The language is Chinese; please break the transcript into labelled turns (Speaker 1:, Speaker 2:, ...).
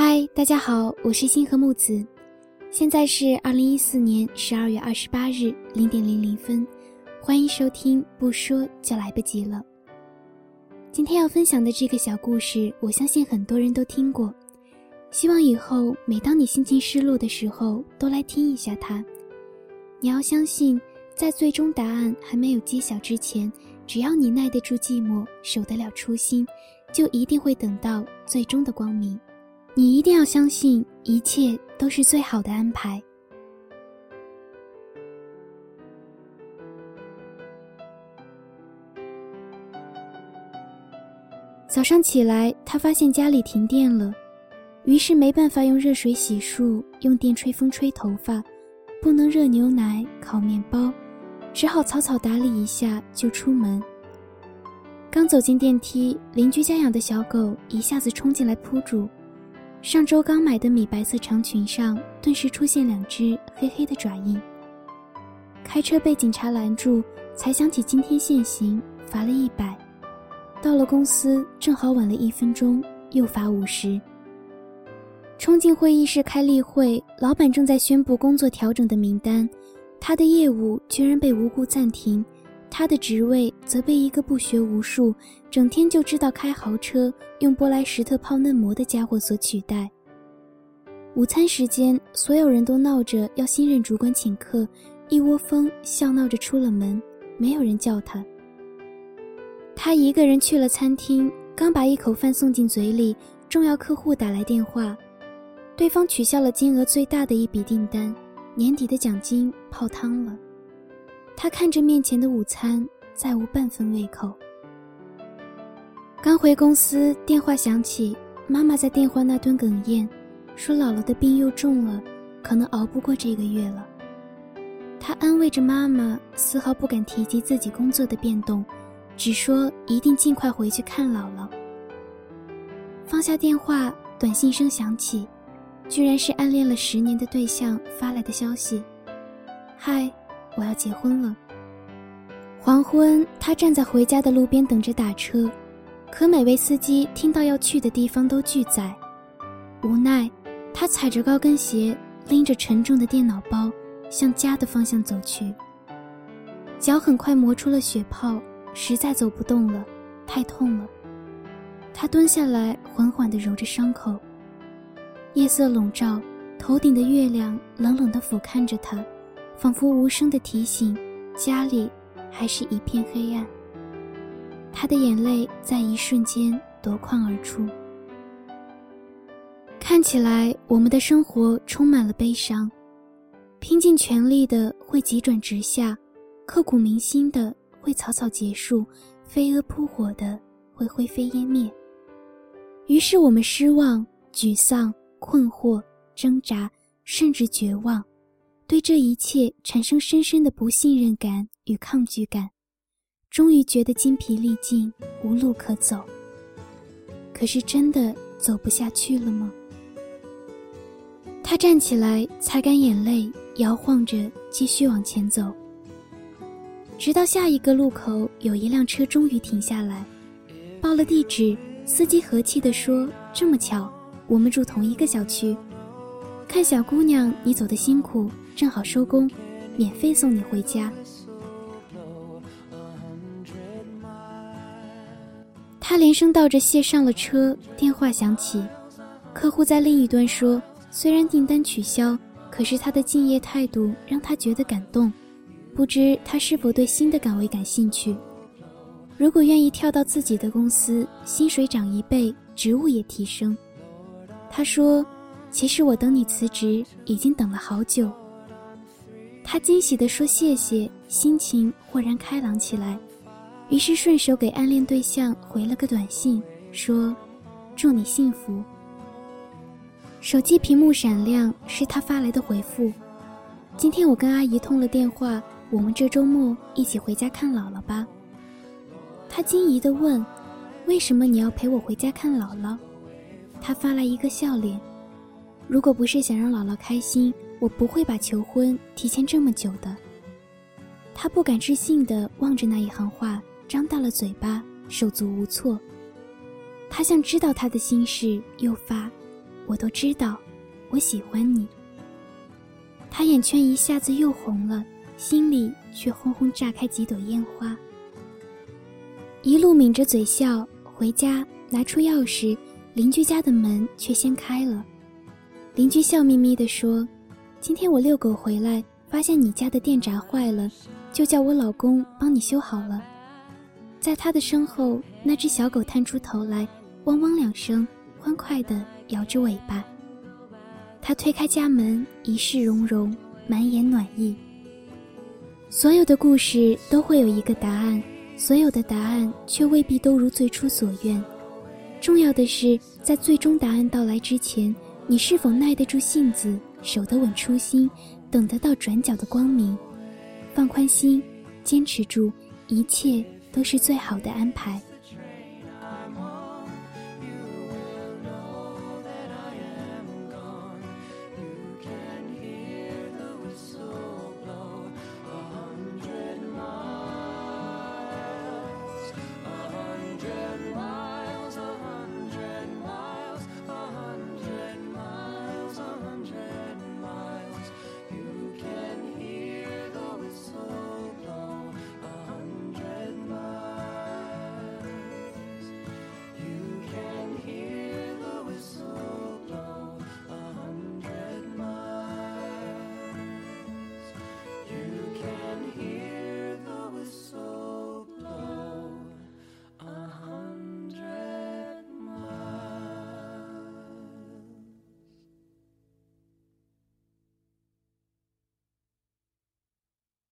Speaker 1: 嗨，大家好，我是星河木子，现在是二零一四年十二月二十八日零点零零分，欢迎收听不说就来不及了。今天要分享的这个小故事，我相信很多人都听过，希望以后每当你心情失落的时候，都来听一下它。你要相信，在最终答案还没有揭晓之前，只要你耐得住寂寞，守得了初心，就一定会等到最终的光明。你一定要相信，一切都是最好的安排。早上起来，他发现家里停电了，于是没办法用热水洗漱，用电吹风吹头发，不能热牛奶、烤面包，只好草草打理一下就出门。刚走进电梯，邻居家养的小狗一下子冲进来扑住。上周刚买的米白色长裙上，顿时出现两只黑黑的爪印。开车被警察拦住，才想起今天限行，罚了一百。到了公司，正好晚了一分钟，又罚五十。冲进会议室开例会，老板正在宣布工作调整的名单，他的业务居然被无故暂停。他的职位则被一个不学无术、整天就知道开豪车、用波莱石特泡嫩模的家伙所取代。午餐时间，所有人都闹着要新任主管请客，一窝蜂笑闹着出了门，没有人叫他。他一个人去了餐厅，刚把一口饭送进嘴里，重要客户打来电话，对方取消了金额最大的一笔订单，年底的奖金泡汤了。他看着面前的午餐，再无半分胃口。刚回公司，电话响起，妈妈在电话那端哽咽，说姥姥的病又重了，可能熬不过这个月了。他安慰着妈妈，丝毫不敢提及自己工作的变动，只说一定尽快回去看姥姥。放下电话，短信声响起，居然是暗恋了十年的对象发来的消息：“嗨。”我要结婚了。黄昏，他站在回家的路边等着打车，可每位司机听到要去的地方都拒载。无奈，他踩着高跟鞋，拎着沉重的电脑包，向家的方向走去。脚很快磨出了血泡，实在走不动了，太痛了。他蹲下来，缓缓地揉着伤口。夜色笼罩，头顶的月亮冷冷地俯瞰着他。仿佛无声的提醒，家里还是一片黑暗。他的眼泪在一瞬间夺眶而出。看起来我们的生活充满了悲伤，拼尽全力的会急转直下，刻骨铭心的会草草结束，飞蛾扑火的会灰飞烟灭。于是我们失望、沮丧、困惑、挣扎，甚至绝望。对这一切产生深深的不信任感与抗拒感，终于觉得筋疲力尽，无路可走。可是真的走不下去了吗？他站起来，擦干眼泪，摇晃着继续往前走，直到下一个路口，有一辆车终于停下来，报了地址，司机和气地说：“这么巧，我们住同一个小区。看小姑娘，你走的辛苦。”正好收工，免费送你回家。他连声道着谢，上了车。电话响起，客户在另一端说：“虽然订单取消，可是他的敬业态度让他觉得感动。不知他是否对新的岗位感兴趣？如果愿意跳到自己的公司，薪水涨一倍，职务也提升。”他说：“其实我等你辞职，已经等了好久。”他惊喜地说：“谢谢。”心情豁然开朗起来，于是顺手给暗恋对象回了个短信，说：“祝你幸福。”手机屏幕闪亮，是他发来的回复：“今天我跟阿姨通了电话，我们这周末一起回家看姥姥吧。”他惊疑地问：“为什么你要陪我回家看姥姥？”他发来一个笑脸：“如果不是想让姥姥开心。”我不会把求婚提前这么久的。他不敢置信地望着那一行话，张大了嘴巴，手足无措。他像知道他的心事，又发：“我都知道，我喜欢你。他眼圈一下子又红了，心里却轰轰炸开几朵烟花。一路抿着嘴笑回家，拿出钥匙，邻居家的门却先开了。邻居笑眯眯地说：“今天我遛狗回来，发现你家的电闸坏了，就叫我老公帮你修好了。”在他的身后，那只小狗探出头来，汪汪两声，欢快地摇着尾巴。他推开家门，一世融融，满眼暖意。所有的故事都会有一个答案，所有的答案却未必都如最初所愿。重要的是，在最终答案到来之前，你是否耐得住性子，守得稳初心，等得到转角的光明？放宽心，坚持住，一切都是最好的安排。